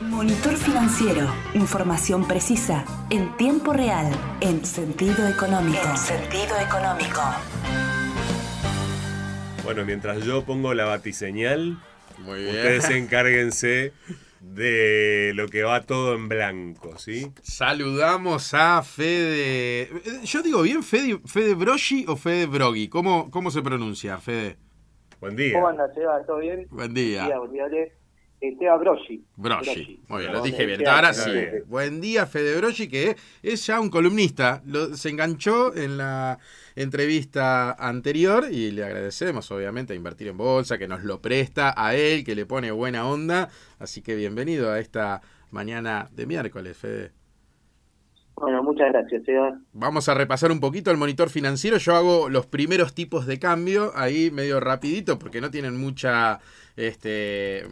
Monitor financiero. Información precisa, en tiempo real, en sentido económico. En sentido económico. Bueno, mientras yo pongo la batiseñal, Muy bien. ustedes encárguense de lo que va todo en blanco, ¿sí? Saludamos a Fede. Yo digo bien, Fede, Fede Broggi o Fede Broggi. ¿Cómo, ¿Cómo se pronuncia, Fede? Buen día. ¿Cómo anda, Seba? ¿Todo bien? Buen día. Buen día, Ale. Eh, Broschi. Broggi. Muy bien, lo dije eh, bien. Ahora sí. bien. Buen día, Fede Broggi, que es ya un columnista. Lo- se enganchó en la entrevista anterior y le agradecemos, obviamente, a Invertir en Bolsa, que nos lo presta a él, que le pone buena onda. Así que bienvenido a esta mañana de miércoles, Fede. Bueno, muchas gracias, Seba. Vamos a repasar un poquito el monitor financiero. Yo hago los primeros tipos de cambio ahí medio rapidito porque no tienen mucha, este,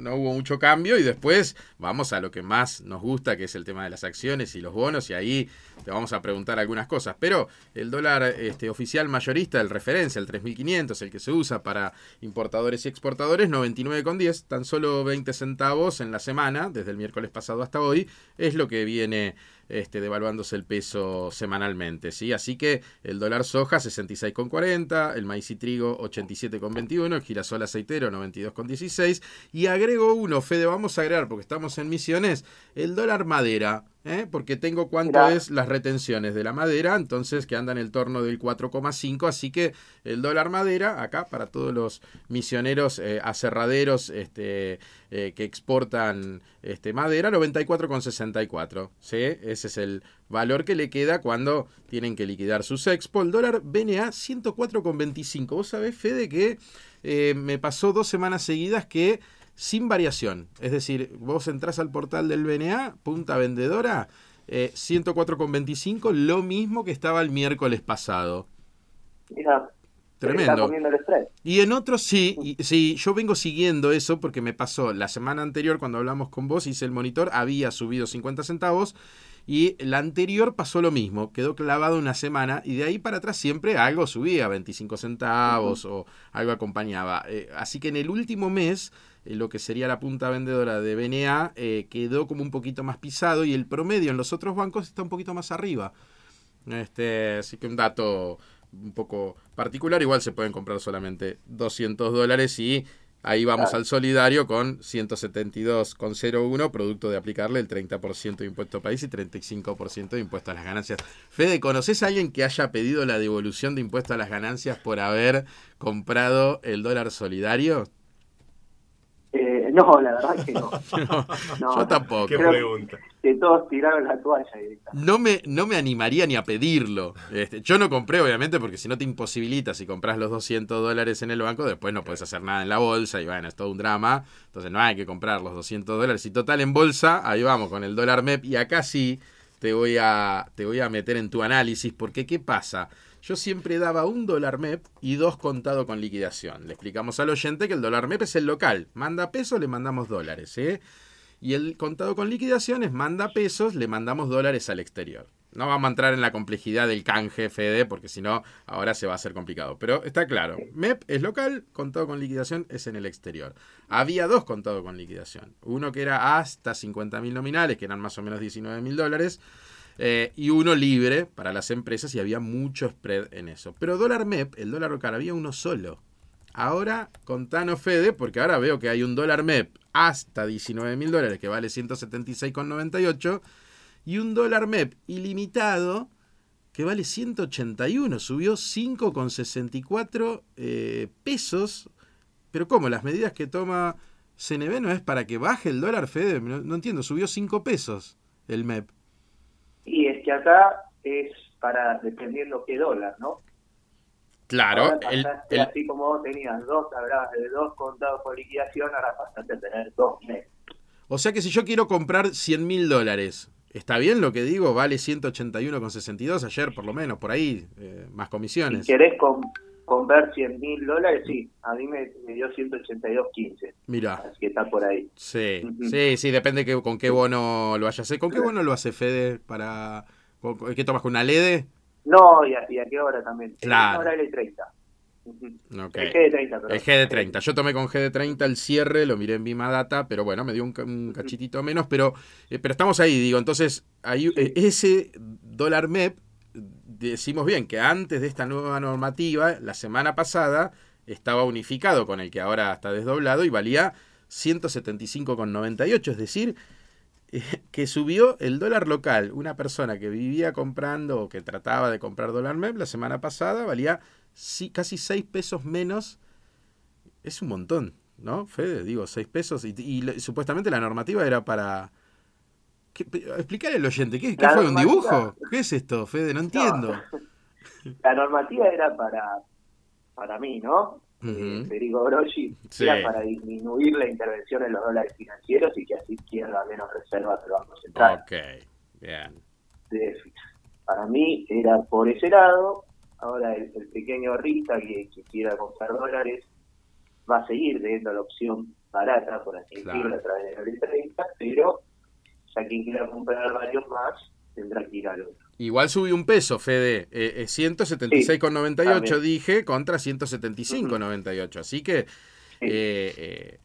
no hubo mucho cambio y después vamos a lo que más nos gusta que es el tema de las acciones y los bonos y ahí te vamos a preguntar algunas cosas. Pero el dólar este, oficial mayorista, el referencia, el 3500, el que se usa para importadores y exportadores, 99,10, tan solo 20 centavos en la semana, desde el miércoles pasado hasta hoy, es lo que viene este, devaluándose el peso semanalmente, ¿sí? Así que el dólar soja 66,40, el maíz y trigo 87,21, el girasol aceitero 92,16 y agrego uno, Fede, vamos a agregar porque estamos en misiones, el dólar madera, ¿eh? porque tengo cuánto Mirá. es las retenciones de la madera, entonces que anda en el torno del 4,5, así que el dólar madera, acá para todos los misioneros eh, aserraderos este, eh, que exportan este, madera, 94,64. ¿sí? Ese es el valor que le queda cuando tienen que liquidar sus expo. El dólar BNA 104,25. Vos sabés, Fede, que me pasó dos semanas seguidas que sin variación. Es decir, vos entrás al portal del BNA, punta vendedora, eh, 104,25, lo mismo que estaba el miércoles pasado. Mira, Tremendo. el. Y en otros sí, y- sí, yo vengo siguiendo eso porque me pasó la semana anterior cuando hablamos con vos, hice el monitor, había subido 50 centavos y la anterior pasó lo mismo, quedó clavado una semana y de ahí para atrás siempre algo subía, 25 centavos o algo acompañaba. Eh, así que en el último mes, lo que sería la punta vendedora de BNA eh, quedó como un poquito más pisado y el promedio en los otros bancos está un poquito más arriba. Este, así que un dato un poco particular. Igual se pueden comprar solamente 200 dólares y ahí vamos Claro. al solidario con 172,01, producto de aplicarle el 30% de impuesto país y 35% de impuesto a las ganancias. Fede, ¿conoces a alguien que haya pedido la devolución de impuesto a las ganancias por haber comprado el dólar solidario? No, la verdad que no. No, No, yo tampoco. Qué pregunta. Que todos tiraron la toalla directamente. No me, no me animaría ni a pedirlo. Este, yo no compré, obviamente, porque si no te imposibilita, si compras los 200 dólares en el banco, después no puedes hacer nada en la bolsa y bueno, es todo un drama. Entonces no hay que comprar los 200 dólares. Y total en bolsa, ahí vamos con el dólar MEP. Y acá sí te voy a, te voy a meter en tu análisis, porque ¿qué pasa? Yo siempre daba un dólar MEP y dos contado con liquidación. Le explicamos al oyente que el dólar MEP es el local. Manda pesos, le mandamos dólares. ¿eh? Y el contado con liquidaciones manda pesos, le mandamos dólares al exterior. No vamos a entrar en la complejidad del canje FD, porque si no, ahora se va a hacer complicado. Pero está claro, MEP es local, contado con liquidación es en el exterior. Había dos contados con liquidación. Uno que era hasta 50 mil nominales, que eran más o menos 19 mil dólares, eh, y uno libre para las empresas, y había mucho spread en eso. Pero dólar MEP, el dólar local, había uno solo. Ahora, contanos Fede, porque ahora veo que hay un dólar MEP hasta 19 mil dólares, que vale 176,98, y un dólar MEP ilimitado, que vale 181, subió 5,64 eh, pesos. Pero ¿cómo? Las medidas que toma CNB no es para que baje el dólar, Fede. No, no entiendo, subió 5 pesos el MEP. Que acá es para dependiendo qué dólar, ¿no? Claro, Ahora el, pasaste, el- así como vos tenías dos, hablabas de dos contados por liquidación, ahora pasaste a tener dos meses. o sea que si yo quiero comprar 100 mil dólares, ¿está bien lo que digo? Vale 181,62 ayer por lo menos, por ahí, eh, más Si comisiones. querés com- comprar 100 mil dólares, sí, a mí me, me dio 182.15, Mira, así que está por ahí. sí, sí, sí, depende que, con qué bono lo hayas. ¿Con qué bono lo hace Fede para... con- con- ¿Qué tomas con una LED? No, y a, y a qué hora también. Claro. Ahora L30. Ok. El GD30, perdón. El GD30. Yo tomé con GD30 el cierre, lo miré en Bima Data, pero bueno, me dio un, un cachitito menos, pero, eh, pero estamos ahí, digo, entonces, ahí, eh, ese dólar MEP, decimos bien que antes de esta nueva normativa, la semana pasada, estaba unificado con el que ahora está desdoblado y valía 175,98, es decir, eh, que subió el dólar local. Una persona que vivía comprando o que trataba de comprar dólar MEP la semana pasada valía casi 6 pesos menos. Es un montón, ¿no, Fede? Digo, 6 pesos. Y, supuestamente la normativa era para... ¿Qué, pe- explicarle al oyente, ¿qué, qué fue? ¿Un dibujo? ¿Qué es esto, Fede? No entiendo. La normativa era para, para mí, ¿no? Eh, Federico Groschi, Sí. era para disminuir la intervención en los dólares financieros y que así pierda menos reservas del Banco Central. Ok, bien. Para mí era por ese lado. Ahora el, el pequeño Rita que, que quiera comprar dólares va a seguir teniendo la opción barata, por así Claro. decirlo, a través de la ley 30, pero ya quien quiera comprar varios más tendrá que ir al otro. Igual subió un peso, Fede. Eh, eh, 176,98 también. dije contra 175,98. Así que Sí. eh, eh,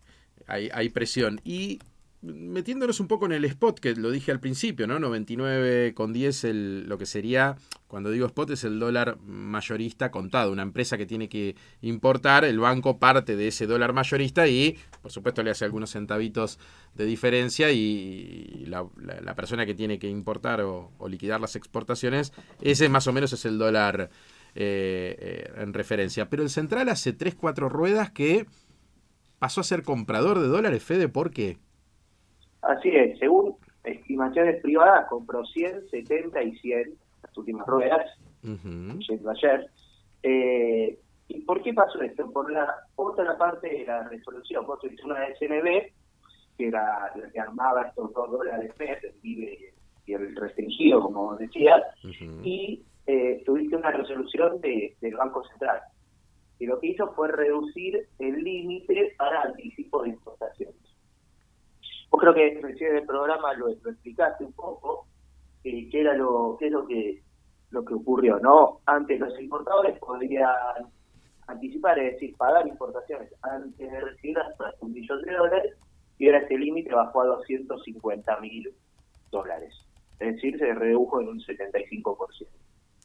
hay, hay presión. Y metiéndonos un poco en el spot, que lo dije al principio, ¿no? 99,10 el, lo que sería, cuando digo spot, es el dólar mayorista contado. Una empresa que tiene que importar, el banco parte de ese dólar mayorista y, por supuesto, le hace algunos centavitos de diferencia y la, la- persona que tiene que importar o, liquidar las exportaciones, ese más o menos es el dólar eh, eh, en referencia. Pero el central hace 3-4 ruedas que pasó a ser comprador de dólares, Fede, ¿por qué? Así es, según estimaciones privadas, compró 100, 70 y 100 las últimas ruedas, yendo ayer. Eh, ¿Y por qué pasó esto? Por la otra parte de la resolución. Vos tuviste una de SNB, que era la que armaba estos dos dólares mes, el vive y el restringido, como Ujú. y eh, tuviste una resolución de- del Banco Central. Y lo que hizo fue reducir el límite para anticipo de importaciones. Vos creo que recién en el programa lo, lo explicaste un poco, eh, qué era lo, qué es lo que lo que ocurrió, ¿no? Antes los importadores podían anticipar, es decir, pagar importaciones antes de recibir hasta un millón de dólares, y ahora este límite bajó a 250 mil dólares. Es decir, se redujo en un 75%.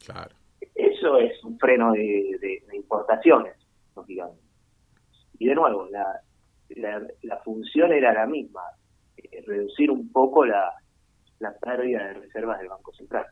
Claro. Eso es un freno de, de- de importaciones, lógicamente. Y de nuevo, la, la, la función era la misma, reducir un poco la, la pérdida de reservas del Banco Central.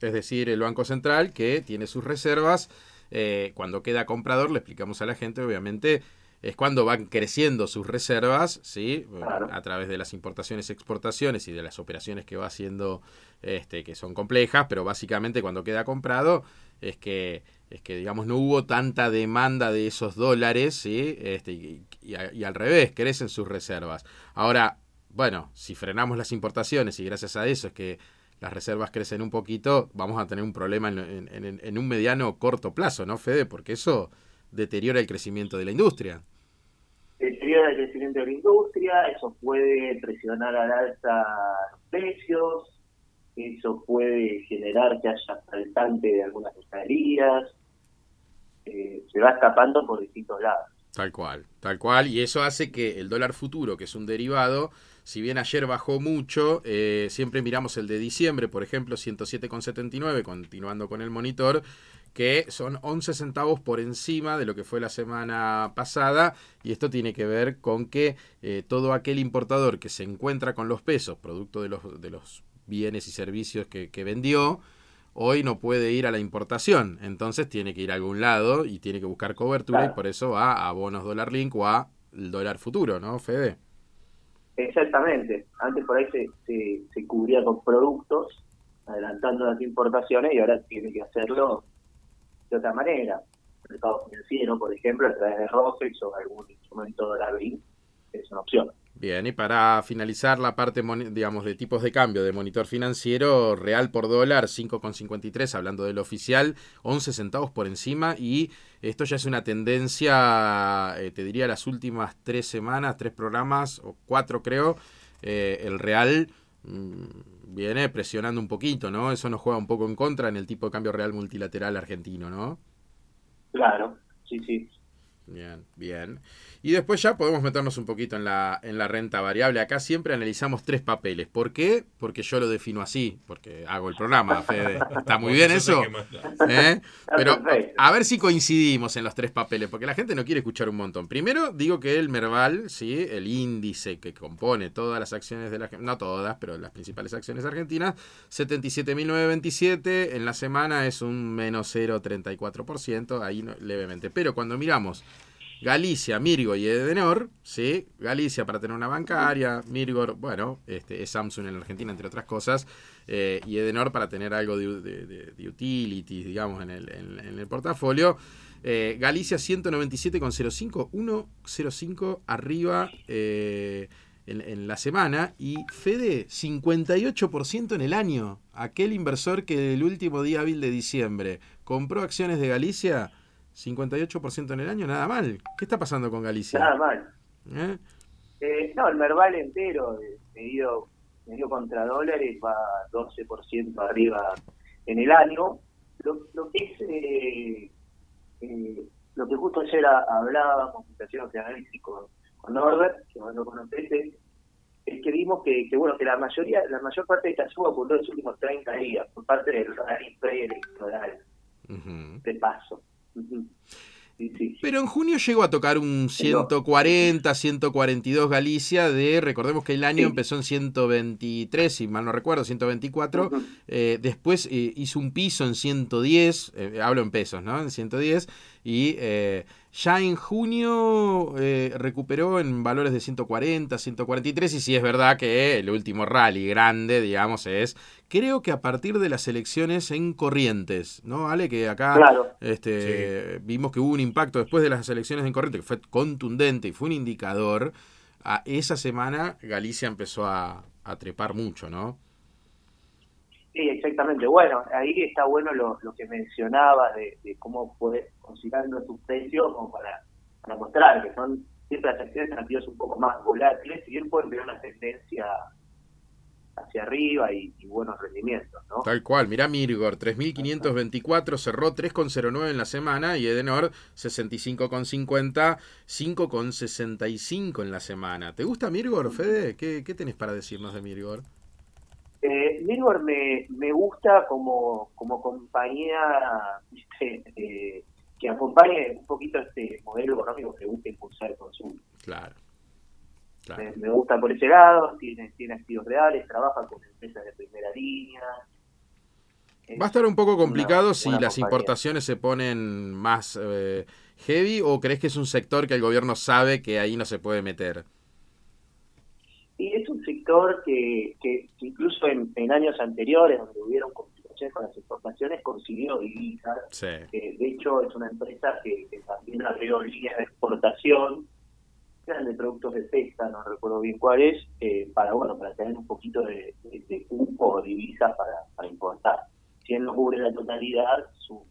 Es decir, el Banco Central que tiene sus reservas, eh, cuando queda comprador, le explicamos a la gente, obviamente, es cuando van creciendo sus reservas, ¿sí? Claro. A través de las importaciones, exportaciones y de las operaciones que va haciendo, este, que son complejas, pero básicamente cuando queda comprado es que, es que digamos, no hubo tanta demanda de esos dólares, ¿sí? Este, y, y al revés, crecen sus reservas. Ahora, bueno, si frenamos las importaciones y gracias a eso es que las reservas crecen un poquito, vamos a tener un problema en, en- en- en un mediano o corto plazo, ¿no, Fede? Porque eso deteriora el crecimiento de la industria. Deteriora el crecimiento de la industria, eso puede presionar al alza los precios, eso puede generar que haya faltante de algunas mercaderías, eh, se va escapando por distintos lados. Tal cual, tal cual. Y eso hace que el dólar futuro, que es un derivado, si bien ayer bajó mucho, eh, siempre miramos el de diciembre, por ejemplo, 107,79, continuando con el monitor, que son 11 centavos por encima de lo que fue la semana pasada. Y esto tiene que ver con que eh, todo aquel importador que se encuentra con los pesos, producto de los, de los bienes y servicios que, que vendió, hoy no puede ir a la importación, entonces tiene que ir a algún lado y tiene que buscar cobertura Claro. y por eso va a bonos dólar link o a dólar futuro, ¿no, Fede? Exactamente. Antes por ahí se, se, cubría con productos, adelantando las importaciones, y ahora tiene que hacerlo de otra manera. El mercado financiero, por ejemplo, a través de ROFEX o algún instrumento dólar link, es una opción. Bien, y para finalizar la parte, digamos, de tipos de cambio de monitor financiero, real por dólar 5,53, hablando del oficial, 11 centavos por encima, y esto ya es una tendencia, eh, te diría, las últimas tres semanas, tres programas, o cuatro creo, eh, el real mm, viene presionando un poquito, ¿no? Eso nos juega un poco en contra en el tipo de cambio real multilateral argentino, ¿no? Claro. sí, sí. Bien, bien. Y después ya podemos meternos un poquito en la, en la renta variable. Acá siempre analizamos tres papeles. ¿Por qué? Porque yo lo defino así, porque hago el programa, Fede. ¿Está muy bien eso? ¿Eh? Pero a ver si coincidimos en los tres papeles, porque la gente no quiere escuchar un montón. Primero, digo que el Merval, ¿sí? el índice que compone todas las acciones de la no todas, pero las principales acciones argentinas, 77.927, en la semana es un menos 0,34%, ahí levemente. Pero cuando miramos Galicia, Mirgo y Edenor, ¿sí? Galicia para tener una bancaria, Mirgor, bueno, este, es Samsung en la Argentina, entre otras cosas, eh, y Edenor para tener algo de, de, utilities, digamos, en el, en, el portafolio. Eh, Galicia 197,05, 1,05 arriba eh, en, en, la semana y Fede 58% en el año. Aquel inversor que el último día hábil de diciembre compró acciones de Galicia 58% en el año, nada mal. ¿Qué está pasando con Galicia? Nada mal. ¿Eh? Eh, no, el Merval entero, eh, medido, medio contra dólares, va 12% arriba en el año. Lo, lo que es, lo que justo ayer hablábamos, de análisis con, con Norbert, que vos lo conociste, es que vimos que, que, bueno que la mayoría la mayor parte de esta suba ocurrió en los últimos 30 días por parte del rally preelectoral de paso pero en junio llegó a tocar un 140, 142 Galicia de, recordemos que el año empezó en 123, si mal no recuerdo, 124, eh, después eh, hizo un piso en 110, eh, hablo en pesos, ¿no? En 110, y ya en junio eh, recuperó en valores de 140, 143 y sí es verdad que el último rally grande, digamos, es creo que a partir de las elecciones en Corrientes, ¿no? Ale, que acá este, vimos que hubo un impacto después de las elecciones en Corrientes que fue contundente y fue un indicador. A esa semana Galicia empezó a, a trepar mucho, ¿no? Sí, exactamente. Bueno, ahí está bueno lo, lo que mencionaba de, cómo fue considerando sus precios como para, para mostrar que son siempre las acciones activas un poco más volátiles, si bien pueden tener una tendencia hacia arriba y, buenos rendimientos, ¿no? Tal cual, mirá Mirgor, 3.524, cerró 3,09 en la semana y Edenor 65,50, 5,65 en la semana. ¿Te gusta Mirgor, Fede? ¿Qué, qué tenés para decirnos de Mirgor? Eh, me, me gusta como, como compañía eh, que acompañe un poquito este modelo económico que busca impulsar el consumo. Claro. Me, gusta por ese lado, tiene, tiene activos reales, trabaja con empresas de primera línea. Va a estar un poco complicado si las importaciones se ponen más eh, heavy o crees que es un sector que el gobierno sabe que ahí no se puede meter? Y es un sector que, que, incluso en, años anteriores, donde hubieron complicaciones con las exportaciones, consiguió divisas. de hecho, es una empresa que, también abrió líneas de exportación, de productos de pesca, no recuerdo bien cuáles, eh, para bueno para tener un poquito de, de, cupo o divisas para, para importar. Si él no cubre la totalidad, su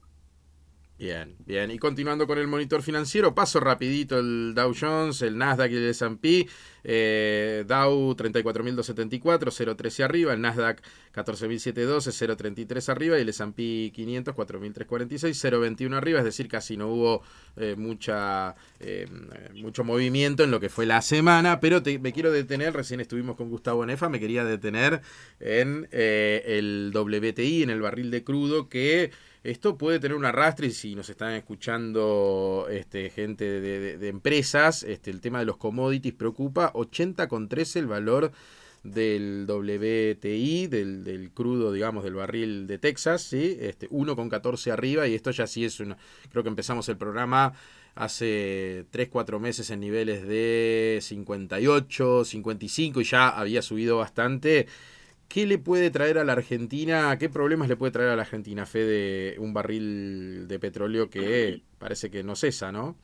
Bien, bien. Y continuando con el monitor financiero, paso rapidito el Dow Jones, el Nasdaq y el S&P. Eh, Dow 34.274, 0.13 arriba. El Nasdaq 14.712, 0.33 arriba. Y el S&P 500, 4.346, 0.21 arriba. Es decir, casi no hubo eh, mucha eh, mucho movimiento en lo que fue la semana. Pero me quiero detener, recién estuvimos con Gustavo Nefa, me quería detener en el WTI, en el barril de crudo que... Esto puede tener un arrastre y si nos están escuchando este, gente de, empresas, este, el tema de los commodities preocupa. 80,13 el valor del WTI, del, del, crudo, digamos, del barril de Texas, ¿sí? Este, 1,14 arriba y esto ya sí es una... Creo que empezamos el programa hace 3, 4 meses en niveles de 58, 55 y ya había subido bastante. ¿Qué le puede traer a la Argentina? ¿Qué problemas le puede traer a la Argentina, fe de un barril de petróleo que parece que no cesa, no?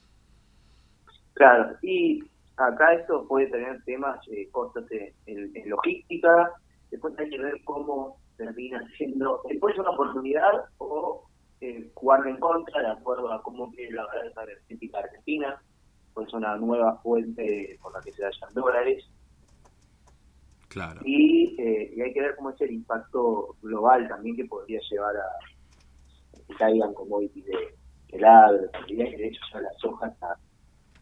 Claro, y acá esto puede tener temas, eh, costos en, logística, después hay que ver cómo termina siendo, después una oportunidad o eh, jugar en contra de acuerdo a cómo quiere la balanza energética argentina, pues una nueva fuente por la que se vayan dólares eh, y, hay que ver cómo es el impacto global también que podría llevar a que caigan commodities de, helado, y de hecho ya la soja está,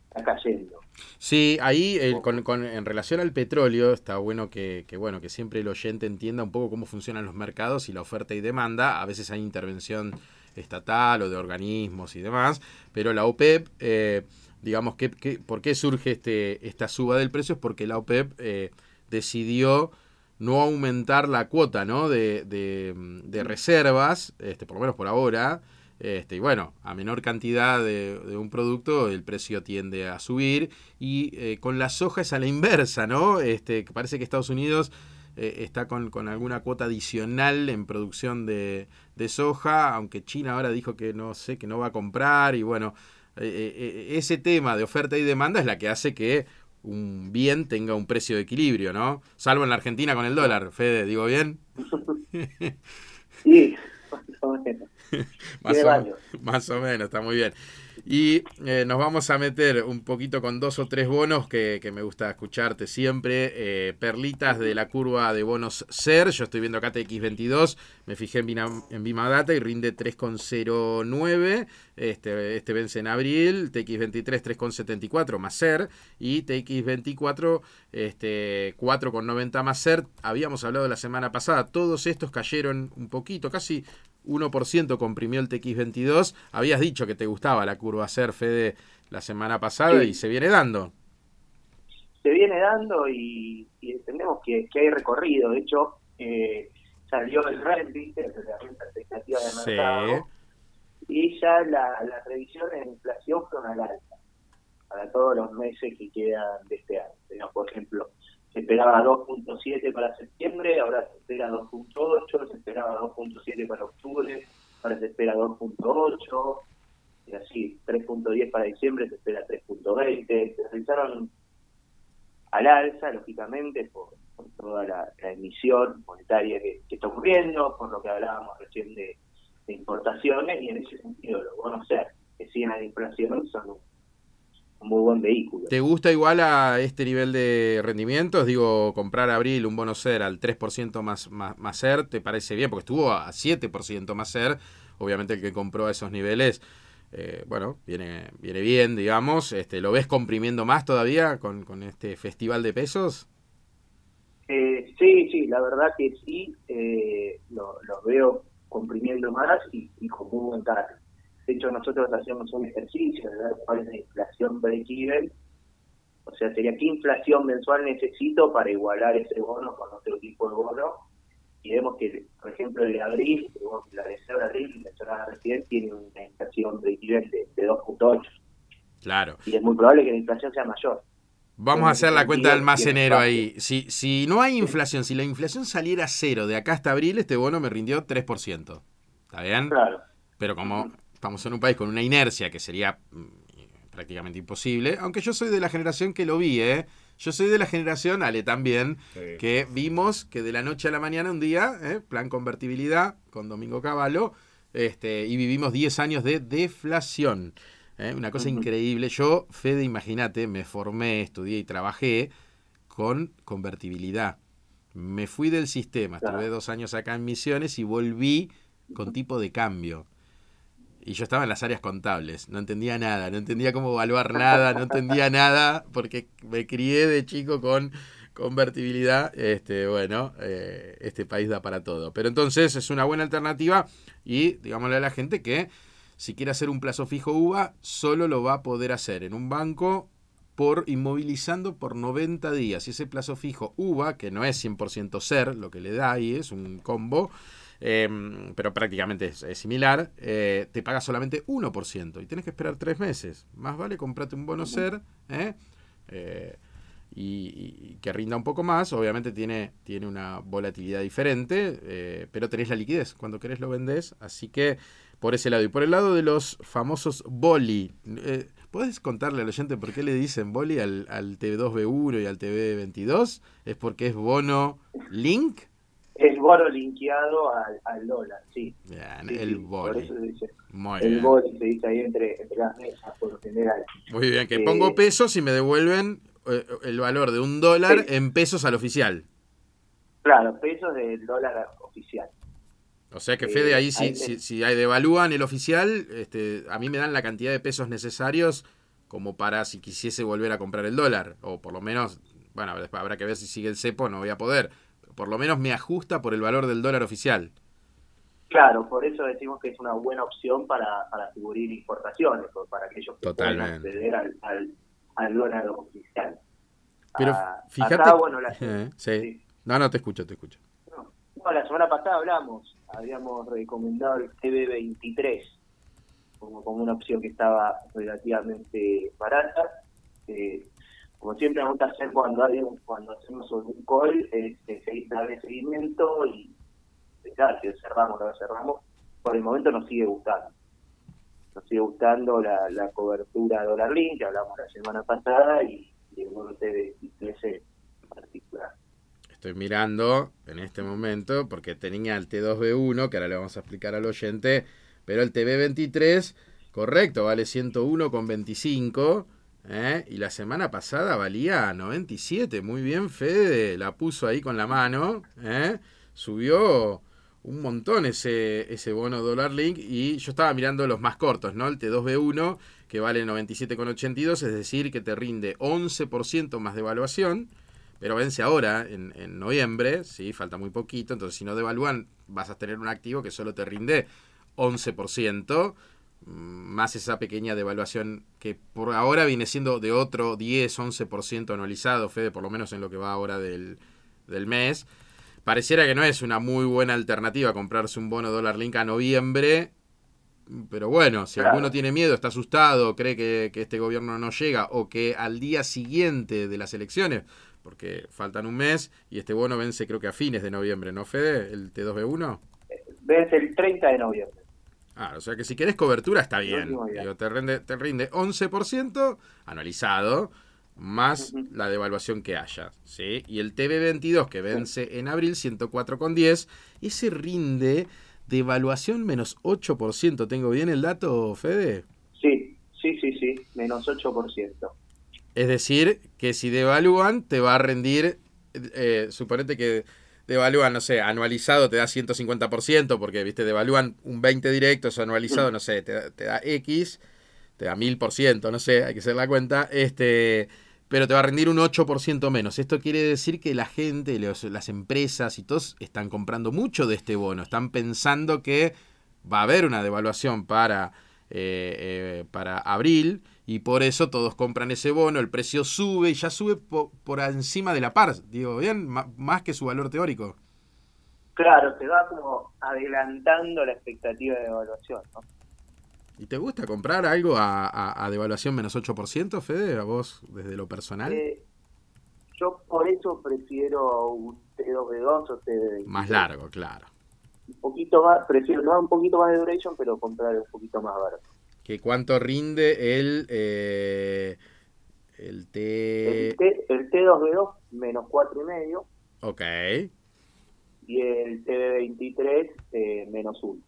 está cayendo. Sí, ahí eh, con, con- en relación al petróleo está bueno que, que, bueno que siempre el oyente entienda un poco cómo funcionan los mercados y la oferta y demanda. A veces hay intervención estatal o de organismos y demás, pero la OPEP, eh, digamos que, que- ¿por qué surge este esta suba del precio? Es porque la OPEP eh, decidió no aumentar la cuota ¿no? de, de, de reservas, este, por lo menos por ahora, este, y bueno, a menor cantidad de, de un producto, el precio tiende a subir. Y eh, con la soja es a la inversa, ¿no? Este, parece que Estados Unidos eh, está con, con alguna cuota adicional en producción de, de soja, aunque China ahora dijo que no sé, que no va a comprar. Y bueno, eh, ese tema de oferta y demanda es la que hace que un bien tenga un precio de equilibrio, ¿no? Salvo en la Argentina con el dólar, Fede, ¿digo bien? Sí, más o menos. Más o, más o menos, está muy bien. Y eh, nos vamos a meter un poquito con dos o tres bonos que, que me gusta escucharte siempre. Eh, perlitas de la curva de bonos SER. Yo estoy viendo acá TX22. Me fijé en, Bina- en Bimadata y rinde 3,09. Este, este vence en abril. TX23 3,74 más SER. Y TX24 este, 4,90 más SER. Habíamos hablado la semana pasada. Todos estos cayeron un poquito, casi 1% comprimió el TX22. Habías dicho que te gustaba la curva SER, Fede, la semana pasada Sí. y se viene dando. se viene dando y, y entendemos que, que hay recorrido. De hecho, eh, salió el RED, ¿viste? la renta expectativa de Sí. mercado, y ya la, la previsión de inflación fueron al alza para todos los meses que quedan de este año. Por ejemplo, se esperaba 2.7 para septiembre, ahora se espera 2.8, se esperaba 2.7 para octubre, ahora se espera 2.8, y así, 3.10 para diciembre, se espera 3.20. Se realizaron al alza, lógicamente, por, toda la, emisión monetaria que, está ocurriendo, por lo que hablábamos recién de, de importaciones, y en ese sentido los bonos SER, que siguen a la inflación, son un, muy buen vehículo. ¿Te gusta igual a este nivel de rendimientos? Digo, comprar abril un bono SER al 3% más, más, más SER, ¿te parece bien? Porque estuvo a 7% más SER. Obviamente el que compró a esos niveles, eh, bueno, viene, viene bien, digamos. Este, ¿Lo ves comprimiendo más todavía con, con este festival de pesos? Eh, sí, sí, la verdad que sí, eh, lo, lo veo comprimiendo más y, y con muy buen cargo. De hecho, nosotros hacemos un ejercicio de ver cuál es la inflación break-even. O sea, sería qué inflación mensual necesito para igualar ese bono con otro tipo de bono. Y vemos que, por ejemplo, el de abril, la de abril, mencionada recién, tiene una inflación break-even de, de 2.8. Claro. Y es muy probable que la inflación sea mayor. Vamos a hacer la cuenta del más Tiene enero espacio. ahí. Si, si no hay inflación, si la inflación saliera cero de acá hasta abril, este bono me rindió 3%. ¿Está bien? Claro. Pero como estamos en un país con una inercia que sería mm, prácticamente imposible, aunque yo soy de la generación que lo vi, ¿eh? Yo soy de la generación, Ale también, Sí. que vimos que de la noche a la mañana un día, ¿eh? plan convertibilidad con Domingo Cavallo, este, y vivimos 10 años de deflación. ¿eh? Una cosa increíble. Yo, Fede, imagínate, me formé, estudié y trabajé con convertibilidad. Me fui del sistema, estuve dos años acá en Misiones y volví con tipo de cambio. Y yo estaba en las áreas contables, no entendía nada, no entendía cómo evaluar nada, no entendía nada, porque me crié de chico con convertibilidad. Este, bueno, eh, este país da para todo. Pero entonces es una buena alternativa y digámosle a la gente que si quiere hacer un plazo fijo UVA, solo lo va a poder hacer en un banco por inmovilizando por 90 días. Y ese plazo fijo UVA, que no es 100% ser, lo que le da ahí es un combo, eh, pero prácticamente es, similar, eh, te paga solamente 1% y tienes que esperar tres meses. Más vale comprate un bono ser ¿eh? Eh, y, que rinda un poco más. Obviamente tiene, tiene una volatilidad diferente, pero tenés la liquidez. Cuando querés lo vendés. Así que por ese lado. Y por el lado de los famosos boli. ¿Puedes contarle al oyente por qué le dicen boli al, al TV2B1 y al TV22? ¿Es porque es bono link? El bono linkeado al, al dólar, sí. Bien, Sí, el sí, Por eso se dice. Muy El boli se dice ahí entre, entre las mesas, por lo general. Muy bien, que Eh, pongo pesos y me devuelven eh, el valor de un dólar Sí. en pesos al oficial. Claro, pesos del dólar oficial. O sea que Eh, Fede, ahí si, ahí si, si hay devalúan el oficial, este, a mí me dan la cantidad de pesos necesarios como para si quisiese volver a comprar el dólar. O por lo menos, bueno, habrá que ver si sigue el cepo, no voy a poder. Por lo menos me ajusta por el valor del dólar oficial. Claro, por eso decimos que es una buena opción para, para cubrir importaciones, o para aquellos que Totalmente. acceder al, al, al dólar oficial. Pero Ah, fíjate... acá, bueno, la- Eh, sí. sí. No, no, te escucho, te escucho. No, no, la semana pasada hablamos, habíamos recomendado el TB23 como, como una opción que estaba relativamente barata. Eh, como siempre me gusta hacer cuando hay un- cuando hacemos un call, es eh, seguir- darle seguimiento y claro, si cerramos o no lo cerramos, por el momento nos sigue gustando. Nos sigue gustando la, la cobertura dólar link, que hablamos la semana pasada, y, y el bono TB23 en particular. Estoy mirando en este momento porque tenía el T2B1, que ahora le vamos a explicar al oyente, pero el TB23, correcto, vale 101,25. ¿Eh? Y la semana pasada valía 97. Muy bien, Fede, la puso ahí con la mano. ¿eh? Subió un montón ese, ese bono dólar link y yo estaba mirando los más cortos, ¿no? El T2B1 que vale 97,82, es decir, que te rinde 11% más de pero vence ahora en, en noviembre, sí, falta muy poquito, entonces si no devalúan vas a tener un activo que solo te rinde 11%, mm, más esa pequeña devaluación que por ahora viene siendo de otro 10-11% anualizado, Fede, por lo menos en lo que va ahora del, del mes. Pareciera que no es una muy buena alternativa comprarse un bono dólar link a noviembre. Pero bueno, si Claro. alguno tiene miedo, está asustado, cree que, que este gobierno no llega o que al día siguiente de las elecciones, porque faltan un mes y este bono vence creo que a fines de noviembre, ¿no, Fede? El T2B1. Vence el 30 de noviembre. Ah, o sea que si querés cobertura está bien. Digo, te, rinde, te rinde 11% anualizado más la devaluación que haya. ¿sí? Y el TB22 que vence en abril 104,10, ese rinde devaluación menos 8%. ¿Tengo bien el dato, Fede? Sí, sí, sí, sí, menos 8%. Es decir, que si devalúan, te va a rendir, eh, suponete que devalúan, no sé, anualizado te da 150%, porque, viste, devalúan un 20 directo, eso anualizado, no sé, te, da- te da X, te da 1000%, no sé, hay que hacer la cuenta, este, pero te va a rendir un 8% menos. Esto quiere decir que la gente, los- las empresas y todos están comprando mucho de este bono, están pensando que va a haber una devaluación para, eh, eh, para abril y por eso todos compran ese bono, el precio sube y ya sube po- por, encima de la par, digo, bien, Ma- más que su valor teórico. Claro, te va como adelantando la expectativa de evaluación, ¿no? ¿Y te gusta comprar algo a, a- a devaluación menos 8%, Fede, a vos desde lo personal? Eh, yo por eso prefiero un T2B2 o T2B. Más largo, claro. Un poquito más, prefiero no un poquito más de duration, pero comprar un poquito más barato. ¿Que ¿Cuánto rinde el, eh, el T... El, T, el T2B2 menos 4,5 Ok, y el TB23 eh, menos 1.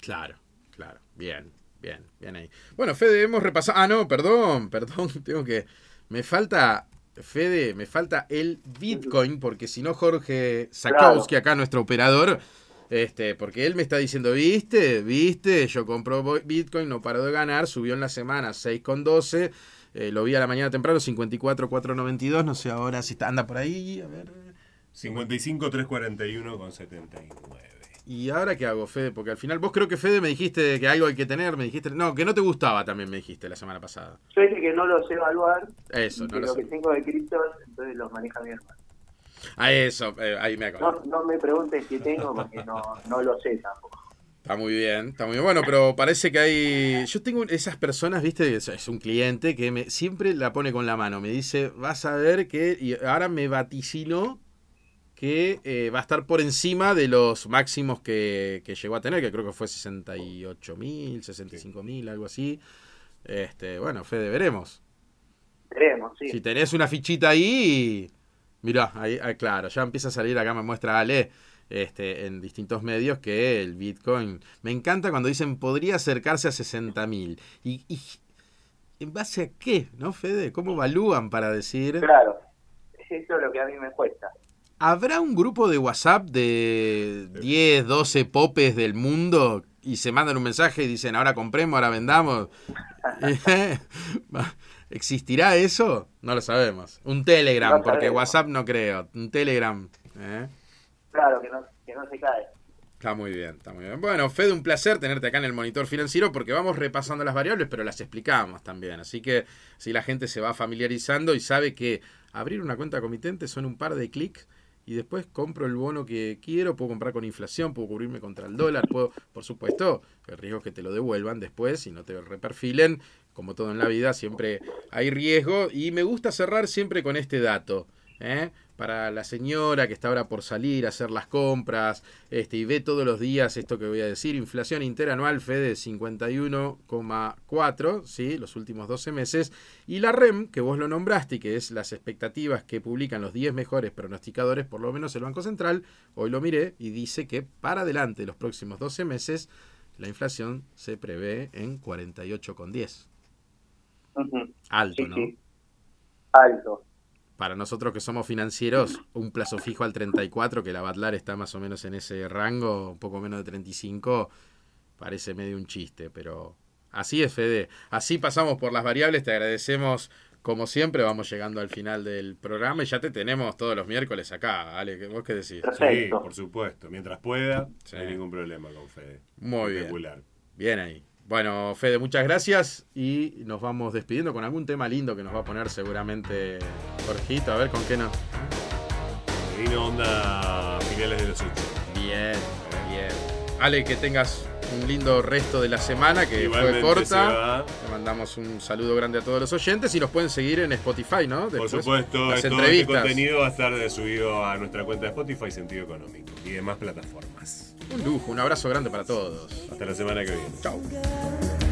claro, claro, bien, bien, bien ahí. Bueno, Fede, hemos repasado... Ah, no, perdón, perdón, tengo que... Me falta... Fede, me falta el Bitcoin, porque si no Jorge Sakowski, acá nuestro operador, este, porque él me está diciendo, viste, viste, yo compro Bitcoin, no paro de ganar, subió en la semana 6,12, eh, lo vi a la mañana temprano, 54,492, no sé ahora si está, anda por ahí, a ver. 55 341 con 79. ¿Y ahora qué hago, Fede? Porque al final vos creo que Fede me dijiste que algo hay que tener, me dijiste, no, que no te gustaba también me dijiste la semana pasada. Yo dije que no lo sé evaluar, Eso, y no que lo lo que tengo de criptos, entonces los maneja mi hermano. A eso, eh, ahí me acordé. No, no me preguntes qué tengo porque no, no lo sé tampoco. Está muy bien, está muy bien. Bueno, pero parece que hay. Yo tengo esas personas, viste, es, un cliente que me siempre la pone con la mano. Me dice, vas a ver que. Y ahora me vaticinó que eh, va a estar por encima de los máximos que, que llegó a tener, que creo que fue 68 mil, 65 mil, algo así. Este, bueno, Fede, veremos. Creemos, sí. Si tenés una fichita ahí, mirá, ahí, ahí, claro, ya empieza a salir acá, me muestra Ale, este, en distintos medios que el Bitcoin, me encanta cuando dicen podría acercarse a 60 mil. Y, y en base a qué, ¿no, Fede? ¿Cómo evalúan para decir? Claro, eso es lo que a mí me cuesta. ¿Habrá un grupo de WhatsApp de 10, 12 popes del mundo y se mandan un mensaje y dicen, ahora compremos, ahora vendamos? ¿Existirá eso? No lo sabemos. Un Telegram, No porque. WhatsApp no creo. Un Telegram. ¿eh? Claro, que no, que no se cae. Está muy bien, está muy bien. Bueno, Fede, un placer tenerte acá en el monitor financiero porque vamos repasando las variables, pero las explicamos también. Así que si la gente se va familiarizando y sabe que abrir una cuenta comitente son un par de clics y después compro el bono que quiero, puedo comprar con inflación, puedo cubrirme contra el dólar, puedo, por supuesto, el riesgo es que te lo devuelvan después y no te reperfilen. Como todo en la vida, siempre hay riesgo y me gusta cerrar siempre con este dato. ¿eh? Para la señora que está ahora por salir a hacer las compras este, y ve todos los días esto que voy a decir, inflación interanual Fede 51,4, ¿sí? los últimos 12 meses, y la REM, que vos lo nombraste, y que es las expectativas que publican los 10 mejores pronosticadores, por lo menos el Banco Central, hoy lo miré y dice que para adelante los próximos 12 meses la inflación se prevé en 48,10. Ujú. Alto, Sí, ¿no? sí. Alto. Para nosotros que somos financieros, un plazo fijo al 34, que la Batlar está más o menos en ese rango, un poco menos de 35, parece medio un chiste, pero así es, Fede. Así pasamos por las variables, te agradecemos como siempre, vamos llegando al final del programa y ya te tenemos todos los miércoles acá, Ale, ¿qué- ¿vos qué decís? Sí, Perfecto. por supuesto. Mientras pueda, Sí. no hay ningún problema con Fede. Muy bien. Bien ahí. Bueno, Fede, muchas gracias y nos vamos despidiendo con algún tema lindo que nos va a poner seguramente Jorgito, a ver con qué nos... Vino onda finales de los 8. Bien, bien. Ale, que tengas un lindo resto de la semana, que Igualmente fue corta. Te mandamos un saludo grande a todos los oyentes y nos pueden seguir en Spotify, ¿no? Por supuesto, las todo este contenido va a estar subido a nuestra cuenta de Spotify Sentido Económico y demás plataformas. Un lujo, un abrazo grande para todos. Hasta la semana que viene. Chau. Girl.